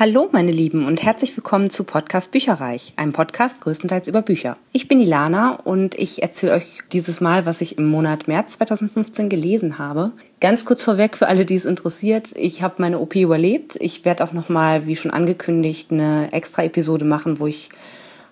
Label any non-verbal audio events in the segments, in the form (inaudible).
Hallo, meine Lieben, und herzlich willkommen zu Podcast Bücherreich, einem Podcast größtenteils über Bücher. Ich bin Ilana und ich erzähle euch dieses Mal, was ich im Monat März 2015 gelesen habe. Ganz kurz vorweg für alle, die es interessiert, ich habe meine OP überlebt. Ich werde auch nochmal, wie schon angekündigt, eine extra Episode machen, wo ich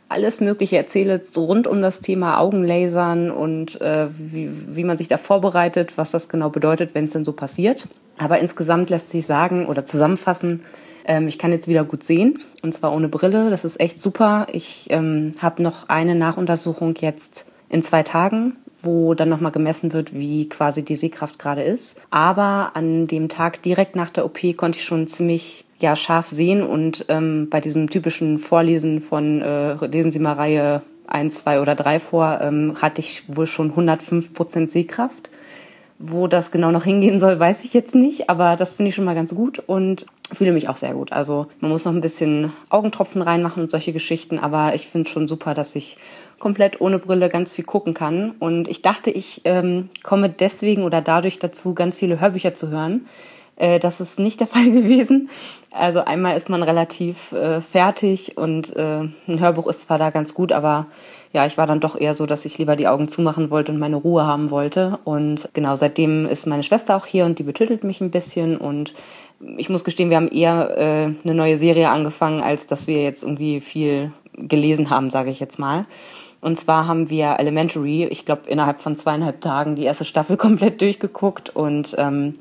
alles Mögliche erzähle rund um das Thema Augenlasern und äh, wie, wie man sich da vorbereitet, was das genau bedeutet, wenn es denn so passiert. Aber insgesamt lässt sich sagen oder zusammenfassen, ähm, ich kann jetzt wieder gut sehen und zwar ohne Brille. Das ist echt super. Ich ähm, habe noch eine Nachuntersuchung jetzt in zwei Tagen wo dann nochmal gemessen wird, wie quasi die Sehkraft gerade ist. Aber an dem Tag direkt nach der OP konnte ich schon ziemlich ja, scharf sehen und ähm, bei diesem typischen Vorlesen von äh, lesen Sie mal Reihe 1, 2 oder 3 vor, ähm, hatte ich wohl schon 105 Prozent Sehkraft. Wo das genau noch hingehen soll, weiß ich jetzt nicht, aber das finde ich schon mal ganz gut und fühle mich auch sehr gut. Also man muss noch ein bisschen Augentropfen reinmachen und solche Geschichten, aber ich finde schon super, dass ich komplett ohne Brille ganz viel gucken kann. Und ich dachte, ich ähm, komme deswegen oder dadurch dazu, ganz viele Hörbücher zu hören. Äh, das ist nicht der (laughs) Fall gewesen. Also einmal ist man relativ äh, fertig und äh, ein Hörbuch ist zwar da ganz gut, aber ja, ich war dann doch eher so, dass ich lieber die Augen zumachen wollte und meine Ruhe haben wollte. Und genau, seitdem ist meine Schwester auch hier und die betüttelt mich ein bisschen. Und ich muss gestehen, wir haben eher äh, eine neue Serie angefangen, als dass wir jetzt irgendwie viel gelesen haben, sage ich jetzt mal. Und zwar haben wir Elementary, ich glaube, innerhalb von zweieinhalb Tagen die erste Staffel (laughs) komplett durchgeguckt und ähm,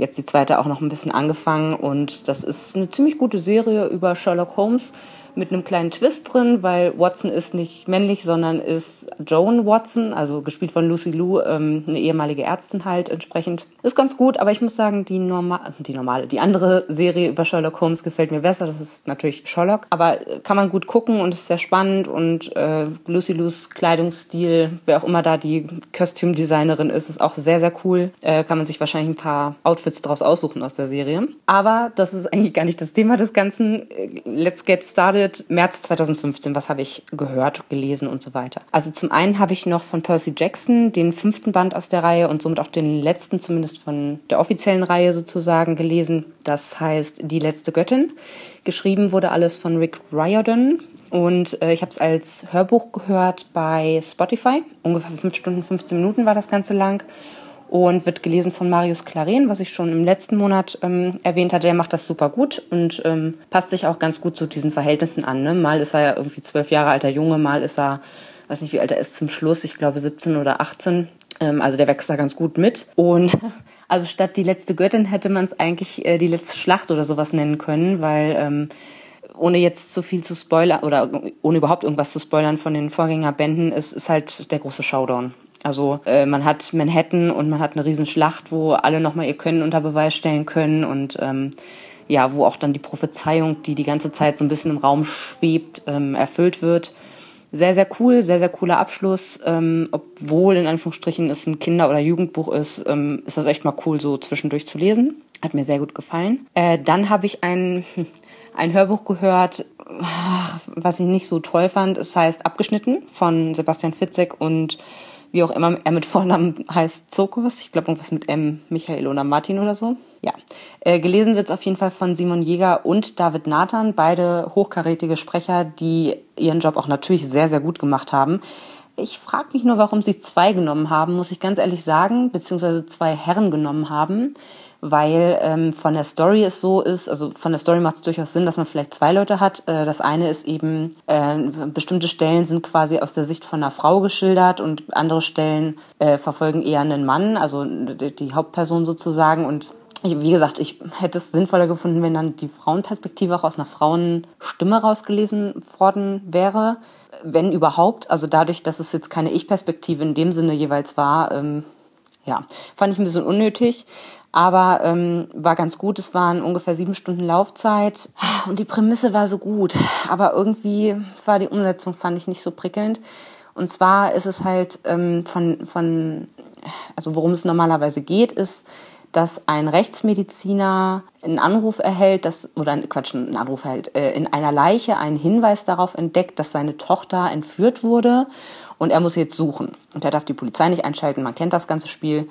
jetzt die zweite auch noch ein bisschen angefangen. Und das ist eine ziemlich gute Serie über Sherlock Holmes mit einem kleinen Twist drin, weil Watson ist nicht männlich, sondern ist Joan Watson, also gespielt von Lucy Liu, ähm, eine ehemalige Ärztin halt entsprechend. Ist ganz gut, aber ich muss sagen, die, norma die normale, die andere Serie über Sherlock Holmes gefällt mir besser. Das ist natürlich Sherlock, aber äh, kann man gut gucken und ist sehr spannend und äh, Lucy Lius Kleidungsstil, wer auch immer da die Kostümdesignerin ist, ist auch sehr, sehr cool. Äh, kann man sich wahrscheinlich ein paar Outfits draus aussuchen aus der Serie. Aber das ist eigentlich gar nicht das Thema des Ganzen. Äh, let's get started Spirit, März 2015, was habe ich gehört, gelesen und so weiter. Also zum einen habe ich noch von Percy Jackson den fünften Band aus der Reihe und somit auch den letzten zumindest von der offiziellen Reihe sozusagen gelesen. Das heißt Die letzte Göttin. Geschrieben wurde alles von Rick Riordan. Und äh, ich habe es als Hörbuch gehört bei Spotify. Ungefähr 5 Stunden, 15 Minuten war das Ganze lang und wird gelesen von Marius Claren, was ich schon im letzten Monat ähm, erwähnt hatte. Der macht das super gut und ähm, passt sich auch ganz gut zu diesen Verhältnissen an. Ne? Mal ist er ja irgendwie zwölf Jahre alter Junge, mal ist er, weiß nicht wie alt er ist zum Schluss, ich glaube 17 oder 18. Ähm, also der wächst da ganz gut mit. Und (laughs) also statt die letzte Göttin hätte man es eigentlich äh, die letzte Schlacht oder sowas nennen können, weil ähm, ohne jetzt zu viel zu spoilern oder ohne überhaupt irgendwas zu spoilern von den Vorgängerbänden, ist, ist halt der große Showdown. Also äh, man hat Manhattan und man hat eine Riesenschlacht, wo alle nochmal ihr Können unter Beweis stellen können und ähm, ja, wo auch dann die Prophezeiung, die die ganze Zeit so ein bisschen im Raum schwebt, ähm, erfüllt wird. Sehr, sehr cool, sehr, sehr cooler Abschluss. Ähm, obwohl in Anführungsstrichen es ein Kinder- oder Jugendbuch ist, ähm, ist das echt mal cool, so zwischendurch zu lesen. Hat mir sehr gut gefallen. Äh, dann habe ich ein, (laughs) ein Hörbuch gehört, was ich nicht so toll fand. Es heißt Abgeschnitten von Sebastian Fitzek und wie auch immer er mit Vornamen heißt, Zokos. Ich glaube irgendwas mit M, Michael oder Martin oder so. Ja. Äh, gelesen wird es auf jeden Fall von Simon Jäger und David Nathan, beide hochkarätige Sprecher, die ihren Job auch natürlich sehr, sehr gut gemacht haben. Ich frage mich nur, warum sie zwei genommen haben, muss ich ganz ehrlich sagen, beziehungsweise zwei Herren genommen haben weil ähm, von der Story es so ist, also von der Story macht es durchaus Sinn, dass man vielleicht zwei Leute hat. Äh, das eine ist eben, äh, bestimmte Stellen sind quasi aus der Sicht von einer Frau geschildert und andere Stellen äh, verfolgen eher einen Mann, also die, Hauptperson sozusagen und wie gesagt, ich hätte es sinnvoller gefunden, wenn dann die Frauenperspektive auch aus einer Frauenstimme rausgelesen worden wäre, wenn überhaupt. Also dadurch, dass es jetzt keine Ich-Perspektive in dem Sinne jeweils war, ähm, ja, fand ich ein bisschen unnötig. Aber ähm, war ganz gut. Es waren ungefähr sieben Stunden Laufzeit und die Prämisse war so gut. Aber irgendwie war die Umsetzung, fand ich, nicht so prickelnd. Und zwar ist es halt ähm, von, von, also worum es normalerweise geht, ist, dass ein Rechtsmediziner einen Anruf erhält, dass, oder Quatsch, einen Anruf erhält, äh, in einer Leiche einen Hinweis darauf entdeckt, dass seine Tochter entführt wurde und er muss jetzt suchen. Und er darf die Polizei nicht einschalten, man kennt das ganze Spiel.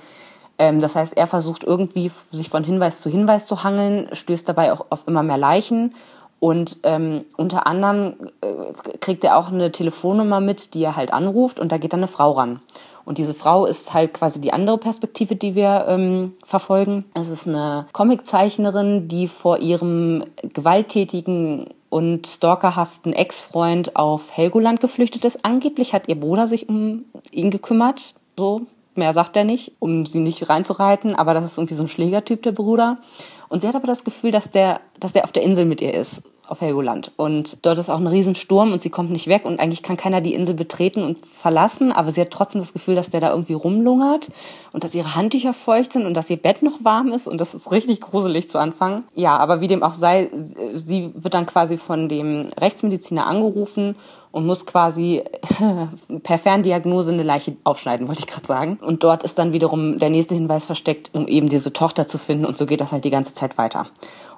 Ähm, das heißt, er versucht irgendwie sich von Hinweis zu Hinweis zu hangeln, stößt dabei auch auf immer mehr Leichen Und ähm, unter anderem äh, kriegt er auch eine Telefonnummer mit, die er halt anruft und da geht dann eine Frau ran. Und diese Frau ist halt quasi die andere Perspektive, die wir ähm, verfolgen. Es ist eine Comiczeichnerin, die vor ihrem gewalttätigen und stalkerhaften Ex-Freund auf Helgoland geflüchtet ist. Angeblich hat ihr Bruder sich um ihn gekümmert. So, mehr sagt er nicht, um sie nicht reinzureiten, aber das ist irgendwie so ein Schlägertyp, der Bruder. Und sie hat aber das Gefühl, dass der, dass der auf der Insel mit ihr ist auf Helgoland. Und dort ist auch ein Riesensturm und sie kommt nicht weg und eigentlich kann keiner die Insel betreten und verlassen, aber sie hat trotzdem das Gefühl, dass der da irgendwie rumlungert und dass ihre Handtücher feucht sind und dass ihr Bett noch warm ist und das ist richtig gruselig zu Anfang. Ja, aber wie dem auch sei, sie wird dann quasi von dem Rechtsmediziner angerufen und muss quasi (laughs) per Ferndiagnose eine Leiche aufschneiden, wollte ich gerade sagen. Und dort ist dann wiederum der nächste Hinweis versteckt, um eben diese Tochter zu finden und so geht das halt die ganze Zeit weiter.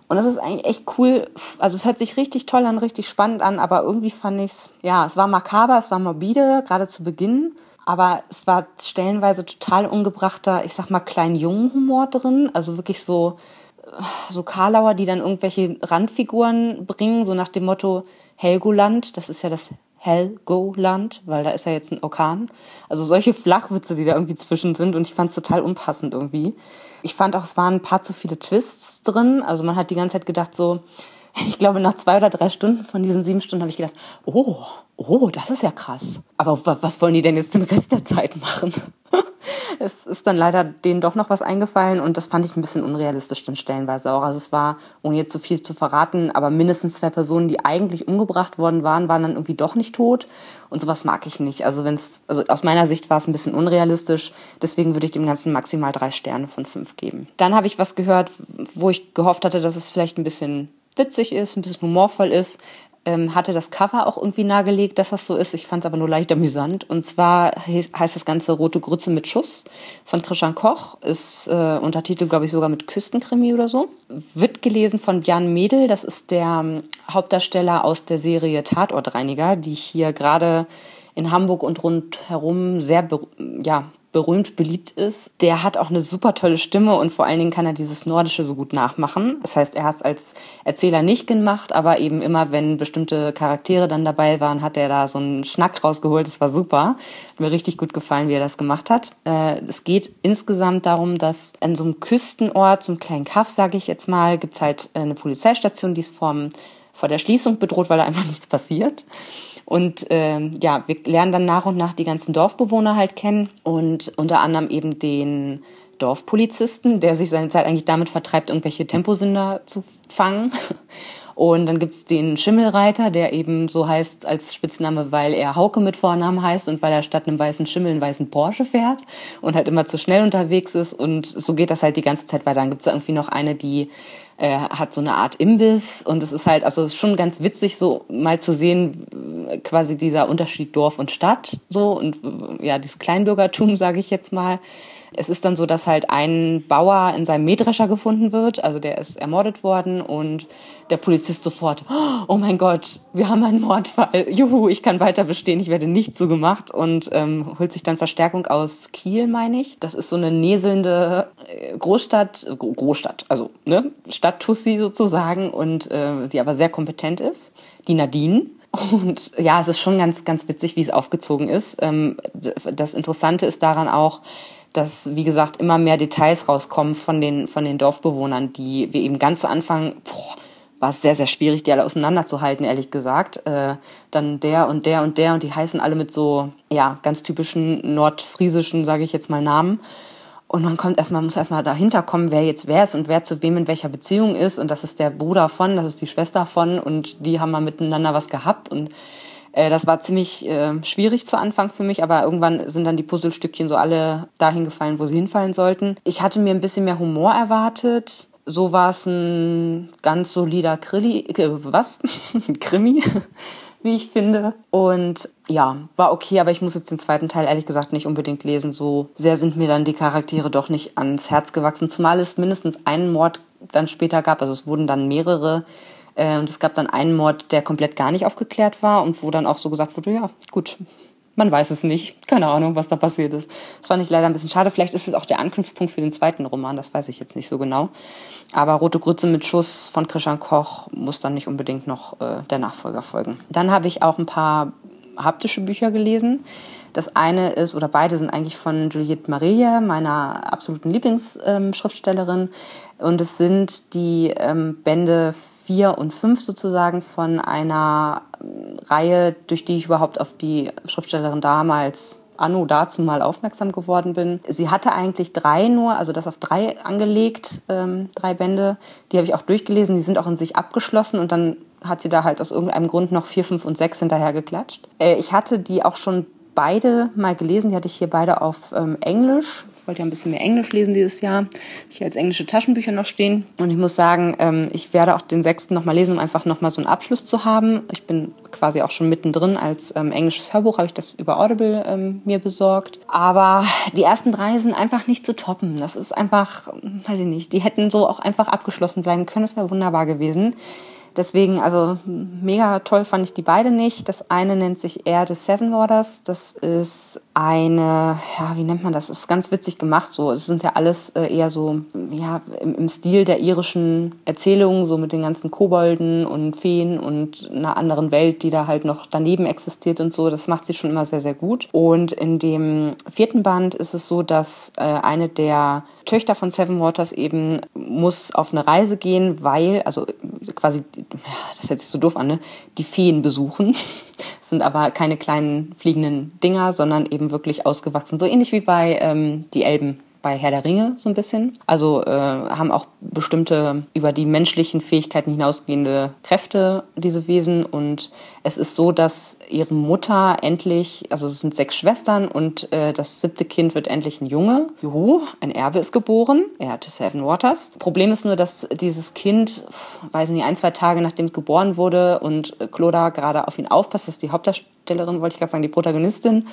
Und das ist eigentlich echt cool. Also es hört sich richtig toll an, richtig spannend an, aber irgendwie fand ich's, ja, es war makaber, es war morbide, gerade zu Beginn. Aber es war stellenweise total ungebrachter, ich sag mal, klein-jungen Humor drin. Also wirklich so, so Karlauer, die dann irgendwelche Randfiguren bringen, so nach dem Motto Helgoland, das ist ja das Helgoland, weil da ist ja jetzt ein Orkan. Also solche Flachwitze, die da irgendwie zwischen sind und ich fand es total unpassend irgendwie. Ich fand auch, es waren ein paar zu viele Twists drin. Also man hat die ganze Zeit gedacht so, ich glaube, nach zwei oder drei Stunden von diesen sieben Stunden habe ich gedacht, oh, oh, das ist ja krass. Aber was wollen die denn jetzt den Rest der Zeit machen? (laughs) es ist dann leider denen doch noch was eingefallen und das fand ich ein bisschen unrealistisch dann stellenweise auch. Also es war, ohne jetzt zu so viel zu verraten, aber mindestens zwei Personen, die eigentlich umgebracht worden waren, waren dann irgendwie doch nicht tot und sowas mag ich nicht. Also wenn also aus meiner Sicht war es ein bisschen unrealistisch, deswegen würde ich dem Ganzen maximal drei Sterne von fünf geben. Dann habe ich was gehört, wo ich gehofft hatte, dass es vielleicht ein bisschen witzig ist, ein bisschen humorvoll ist ähm, hatte das Cover auch irgendwie nahegelegt, dass das so ist. Ich fand es aber nur leicht amüsant. Und zwar heißt das Ganze Rote Grütze mit Schuss von Christian Koch. Ist äh, Untertitel, glaube ich, sogar mit Küstenkrimi oder so. Wird gelesen von Jan Mädel. Das ist der ähm, Hauptdarsteller aus der Serie Tatortreiniger, die ich hier gerade in Hamburg und rundherum sehr ja, berühmt beliebt ist, der hat auch eine super tolle Stimme und vor allen Dingen kann er dieses Nordische so gut nachmachen. Das heißt, er hat es als Erzähler nicht gemacht, aber eben immer, wenn bestimmte Charaktere dann dabei waren, hat er da so einen Schnack rausgeholt. Das war super. Hat mir richtig gut gefallen, wie er das gemacht hat. Äh, es geht insgesamt darum, dass in so einem Küstenort, so einem kleinen Kaff, sage ich jetzt mal, gibt's halt eine Polizeistation, die ist vor der Schließung bedroht, weil da einfach (laughs) nichts passiert. Und ähm, ja, wir lernen dann nach und nach die ganzen Dorfbewohner halt kennen und unter anderem eben den Dorfpolizisten, der sich seine Zeit eigentlich damit vertreibt, irgendwelche Temposünder zu fangen. Und dann gibt's den Schimmelreiter, der eben so heißt als Spitzname, weil er Hauke mit Vornamen heißt und weil er statt einem weißen Schimmel einen weißen Porsche fährt und halt immer zu schnell unterwegs ist. Und so geht das halt die ganze Zeit weiter. Dann gibt's da irgendwie noch eine, die äh, hat so eine Art Imbiss und es ist halt, also es ist schon ganz witzig, so mal zu sehen, quasi dieser Unterschied Dorf und Stadt, so und ja, dieses Kleinbürgertum, (laughs) sage ich jetzt mal. Es ist dann so, dass halt ein Bauer in seinem Mähdrescher gefunden wird, also der ist ermordet worden und der Polizist sofort, oh mein Gott, wir haben einen Mordfall, juhu, ich kann weiter bestehen, ich werde nicht so gemacht und ähm, holt sich dann Verstärkung aus Kiel, meine ich. Das ist so eine näselnde äh, Großstadt, Großstadt, also ne, Stadttussi sozusagen und äh, die aber sehr kompetent ist, die Nadine. Und ja, es ist schon ganz, ganz witzig, wie es aufgezogen ist. Ähm, das Interessante ist daran auch, dass, wie gesagt, immer mehr Details rauskommen von den, von den Dorfbewohnern, die wir eben ganz zu Anfang, boah, war es sehr, sehr schwierig, die alle auseinanderzuhalten, ehrlich gesagt. Äh, dann der und der und der und die heißen alle mit so, ja, ganz typischen nordfriesischen, sage ich jetzt mal, Namen. Und man kommt erstmal, muss erstmal dahinter kommen, wer jetzt wer ist und wer zu wem in welcher Beziehung ist. Und das ist der Bruder von, das ist die Schwester von und die haben mal miteinander was gehabt. Und äh, das war ziemlich äh, schwierig zu Anfang für mich, aber irgendwann sind dann die Puzzlestückchen so alle dahin gefallen, wo sie hinfallen sollten. Ich hatte mir ein bisschen mehr Humor erwartet. So war es ein ganz solider Krilli, äh, was? (laughs) Krimi, wie ich finde. Und ja, war okay, aber ich muss jetzt den zweiten Teil ehrlich gesagt nicht unbedingt lesen. So sehr sind mir dann die Charaktere doch nicht ans Herz gewachsen, zumal es mindestens einen Mord dann später gab. Also es wurden dann mehrere äh, und es gab dann einen Mord, der komplett gar nicht aufgeklärt war und wo dann auch so gesagt wurde, ja, gut, Man weiß es nicht. Keine Ahnung, was da passiert ist. Das fand ich leider ein bisschen schade. Vielleicht ist es auch der Anknüpfpunkt für den zweiten Roman, das weiß ich jetzt nicht so genau. Aber Rote Grütze mit Schuss von Christian Koch muss dann nicht unbedingt noch äh, der Nachfolger folgen. Dann habe ich auch ein paar haptische Bücher gelesen. Das eine ist, oder beide sind eigentlich von Juliette Maria, meiner absoluten Lieblingsschriftstellerin. Ähm, und es sind die ähm, Bände vier und fünf sozusagen von einer ähm, Reihe, durch die ich überhaupt auf die Schriftstellerin damals anno dazu mal aufmerksam geworden bin. Sie hatte eigentlich drei nur, also das auf drei angelegt, ähm, drei Bände. Die habe ich auch durchgelesen, die sind auch in sich abgeschlossen und dann hat sie da halt aus irgendeinem Grund noch vier, fünf und sechs hinterher geklatscht. Äh, ich hatte die auch schon beide mal gelesen. Die hatte ich hier beide auf ähm, Englisch. Wollte ja ein bisschen mehr Englisch lesen dieses Jahr. Hier als englische Taschenbücher noch stehen. Und ich muss sagen, ähm, ich werde auch den sechsten nochmal lesen, um einfach nochmal so einen Abschluss zu haben. Ich bin quasi auch schon mittendrin. Als ähm, englisches Hörbuch habe ich das über Audible ähm, mir besorgt. Aber die ersten drei sind einfach nicht zu toppen. Das ist einfach, weiß ich nicht, die hätten so auch einfach abgeschlossen bleiben können. Das wäre wunderbar gewesen. Deswegen, also mega toll fand ich die beide nicht. Das eine nennt sich Air the Seven Waters. Das ist eine, ja, wie nennt man das? das ist ganz witzig gemacht. So, es sind ja alles äh, eher so, ja, im, im Stil der irischen Erzählungen, so mit den ganzen Kobolden und Feen und einer anderen Welt, die da halt noch daneben existiert und so. Das macht sie schon immer sehr, sehr gut. Und in dem vierten Band ist es so, dass äh, eine der Töchter von Seven Waters eben muss auf eine Reise gehen, weil, also quasi das hört sich so doof an, ne? die Feen besuchen. Sind aber keine kleinen fliegenden Dinger, sondern eben wirklich ausgewachsen. So ähnlich wie bei ähm, die Elben bei Herr der Ringe so ein bisschen. Also äh, haben auch bestimmte über die menschlichen Fähigkeiten hinausgehende Kräfte, diese Wesen. Und es ist so, dass ihre Mutter endlich, also es sind sechs Schwestern und äh, das siebte Kind wird endlich ein Junge. Juhu, ein Erbe ist geboren. Er hatte Seven Waters. Problem ist nur, dass dieses Kind, weiß nicht, ein, zwei Tage nachdem es geboren wurde und Cloda gerade auf ihn aufpasst, das ist die Hauptdarstellerin, wollte ich gerade sagen, die Protagonistin,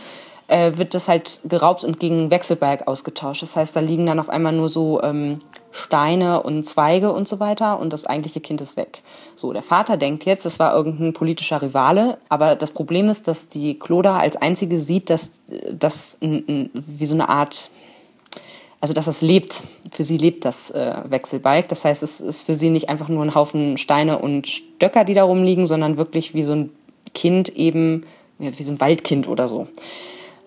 äh, wird das halt geraubt und gegen Wechselberg ausgetauscht. Das heißt, da liegen dann auf einmal nur so ähm, Steine und Zweige und so weiter und das eigentliche Kind ist weg. So, der Vater denkt jetzt, das war irgendein politischer Rivale, aber das Problem ist, dass die Kloda als einzige sieht, dass das wie so eine Art also dass das lebt. Für sie lebt das äh, Wechselbalg. Das heißt, es ist für sie nicht einfach nur ein Haufen Steine und Stöcker, die da rumliegen, sondern wirklich wie so ein Kind eben, wie so ein Waldkind oder so.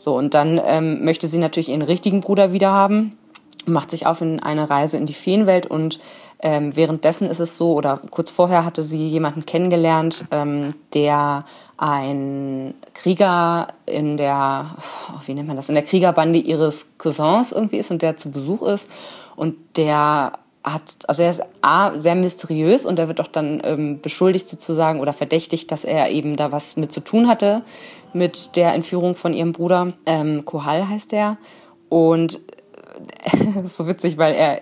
So, und dann ähm, möchte sie natürlich ihren richtigen Bruder wieder haben, macht sich auf in eine Reise in die Feenwelt und ähm, währenddessen ist es so, oder kurz vorher hatte sie jemanden kennengelernt, ähm, der ein Krieger in der, oh, wie nennt man das, in der Kriegerbande ihres Cousins irgendwie ist und der zu Besuch ist. Und der hat, also er ist A, sehr mysteriös und er wird auch dann ähm, beschuldigt sozusagen oder verdächtigt, dass er eben da was mit zu tun hatte mit der Entführung von ihrem Bruder. Ähm, Kohal heißt er. Und äh, (laughs) so witzig, weil er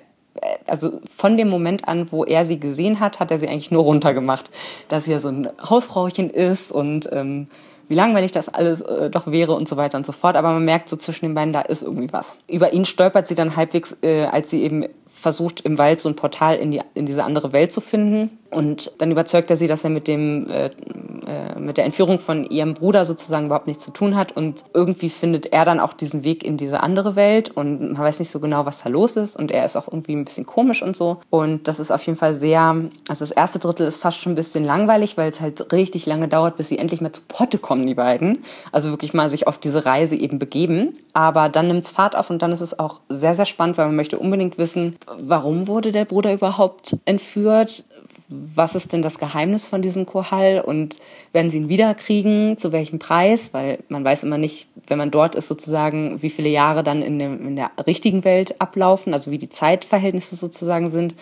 also von dem Moment an, wo er sie gesehen hat, hat er sie eigentlich nur runtergemacht, dass sie ja so ein Hausfrauchen ist und ähm, wie langweilig das alles äh, doch wäre und so weiter und so fort. Aber man merkt so zwischen den beiden, da ist irgendwie was. Über ihn stolpert sie dann halbwegs, äh, als sie eben versucht, im Wald so ein Portal in, die, in diese andere Welt zu finden. Und dann überzeugt er sie, dass er mit dem äh, äh, mit der Entführung von ihrem Bruder sozusagen überhaupt nichts zu tun hat. Und irgendwie findet er dann auch diesen Weg in diese andere Welt und man weiß nicht so genau, was da los ist. Und er ist auch irgendwie ein bisschen komisch und so. Und das ist auf jeden Fall sehr, also das erste Drittel ist fast schon ein bisschen langweilig, weil es halt richtig lange dauert, bis sie endlich mal zu Potte kommen, die beiden. Also wirklich mal sich auf diese Reise eben begeben. Aber dann nimmt es Fahrt auf und dann ist es auch sehr, sehr spannend, weil man möchte unbedingt wissen, warum wurde der Bruder überhaupt entführt? Was ist denn das Geheimnis von diesem Kohall und werden sie ihn wiederkriegen, zu welchem Preis, weil man weiß immer nicht, wenn man dort ist sozusagen, wie viele Jahre dann in, dem, in der richtigen Welt ablaufen, also wie die Zeitverhältnisse sozusagen sind.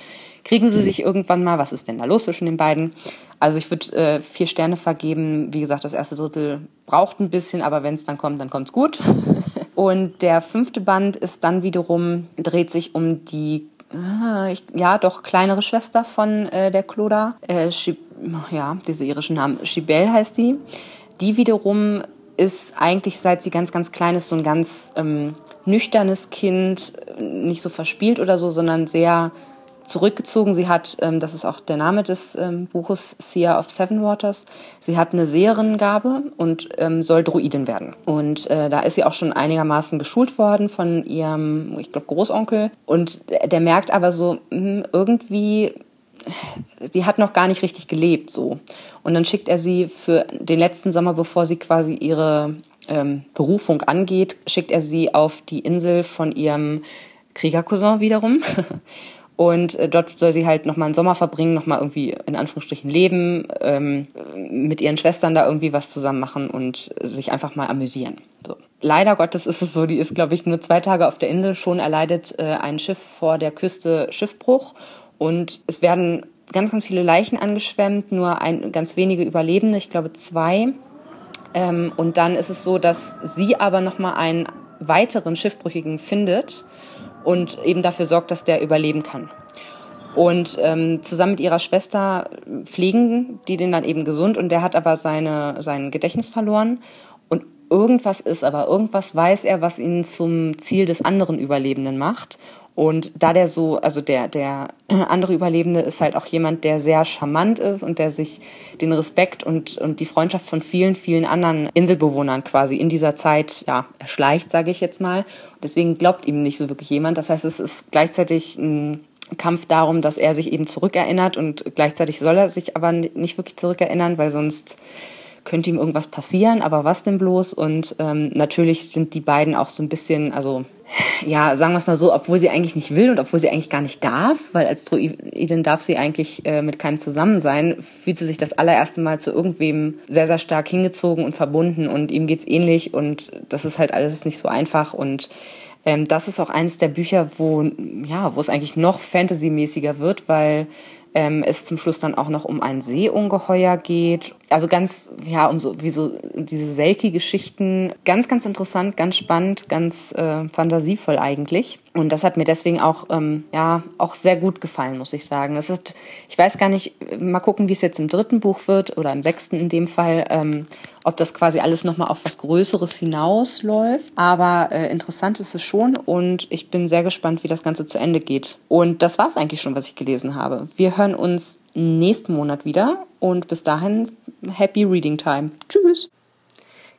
Kriegen sie sich irgendwann mal, was ist denn da los zwischen den beiden? Also ich würde äh, vier Sterne vergeben. Wie gesagt, das erste Drittel braucht ein bisschen, aber wenn es dann kommt, dann kommt's gut. (laughs) und der fünfte Band ist dann wiederum, dreht sich um die ah, ich, ja, doch kleinere Schwester von äh, der Cloda, äh, ja, diese irischen Namen, Shibel heißt die. Die wiederum ist eigentlich, seit sie ganz, ganz klein ist, so ein ganz ähm, nüchternes Kind, nicht so verspielt oder so, sondern sehr zurückgezogen. Sie hat, ähm, das ist auch der Name des ähm, Buches, Seer of Seven Waters, sie hat eine Seherengabe und ähm, soll Druidin werden. Und äh, da ist sie auch schon einigermaßen geschult worden von ihrem, ich glaube, Großonkel. Und der merkt aber so, mh, hm, irgendwie die hat noch gar nicht richtig gelebt so. Und dann schickt er sie für den letzten Sommer, bevor sie quasi ihre ähm, Berufung angeht, schickt er sie auf die Insel von ihrem Kriegercousin wiederum. (laughs) Und äh, dort soll sie halt nochmal einen Sommer verbringen, nochmal irgendwie in Anführungsstrichen leben, ähm, mit ihren Schwestern da irgendwie was zusammen machen und sich einfach mal amüsieren. So. Leider Gottes ist es so, die ist, glaube ich, nur zwei Tage auf der Insel. Schon erleidet äh, ein Schiff vor der Küste Schiffbruch und es werden ganz, ganz viele Leichen angeschwemmt, nur ein, ganz wenige Überlebende, ich glaube zwei. Ähm, und dann ist es so, dass sie aber nochmal einen weiteren Schiffbrüchigen findet und eben dafür sorgt, dass der überleben kann. Und ähm, zusammen mit ihrer Schwester pflegen die den dann eben gesund und der hat aber seine, sein Gedächtnis verloren. Und irgendwas ist aber, irgendwas weiß er, was ihn zum Ziel des anderen Überlebenden macht. Und da der so, also der, der (clears throat) andere Überlebende ist halt auch jemand, der sehr charmant ist und der sich den Respekt und, und die Freundschaft von vielen, vielen anderen Inselbewohnern quasi in dieser Zeit, ja, erschleicht, sage ich jetzt mal. Deswegen glaubt ihm nicht so wirklich jemand. Das heißt, es ist gleichzeitig ein Kampf darum, dass er sich eben zurückerinnert und gleichzeitig soll er sich aber nicht wirklich zurückerinnern, weil sonst könnte ihm irgendwas passieren, aber was denn bloß? Und ähm, natürlich sind die beiden auch so ein bisschen, also ja, sagen wir es mal so, obwohl sie eigentlich nicht will und obwohl sie eigentlich gar nicht darf, weil als Druidin darf sie eigentlich äh, mit keinem zusammen sein, fühlt sie sich das allererste Mal zu irgendwem sehr, sehr stark hingezogen und verbunden und ihm geht's ähnlich und das ist halt alles nicht so einfach und ähm, das ist auch eines der Bücher, wo, ja, wo es eigentlich noch fantasymäßiger wird, weil ähm, es zum Schluss dann auch noch um ein Seeungeheuer geht. Also ganz, ja, um so, wie so diese Selkie-Geschichten. Ganz, ganz interessant, ganz spannend, ganz äh, fantasievoll eigentlich. Und das hat mir deswegen auch, ähm, ja, auch sehr gut gefallen, muss ich sagen. Das ist, ich weiß gar nicht, mal gucken, wie es jetzt im dritten Buch wird oder im sechsten in dem Fall. Ähm, ob das quasi alles nochmal auf was Größeres hinausläuft. Aber äh, interessant ist es schon und ich bin sehr gespannt, wie das Ganze zu Ende geht. Und das war es eigentlich schon, was ich gelesen habe. Wir hören uns nächsten Monat wieder und bis dahin Happy Reading Time. Tschüss!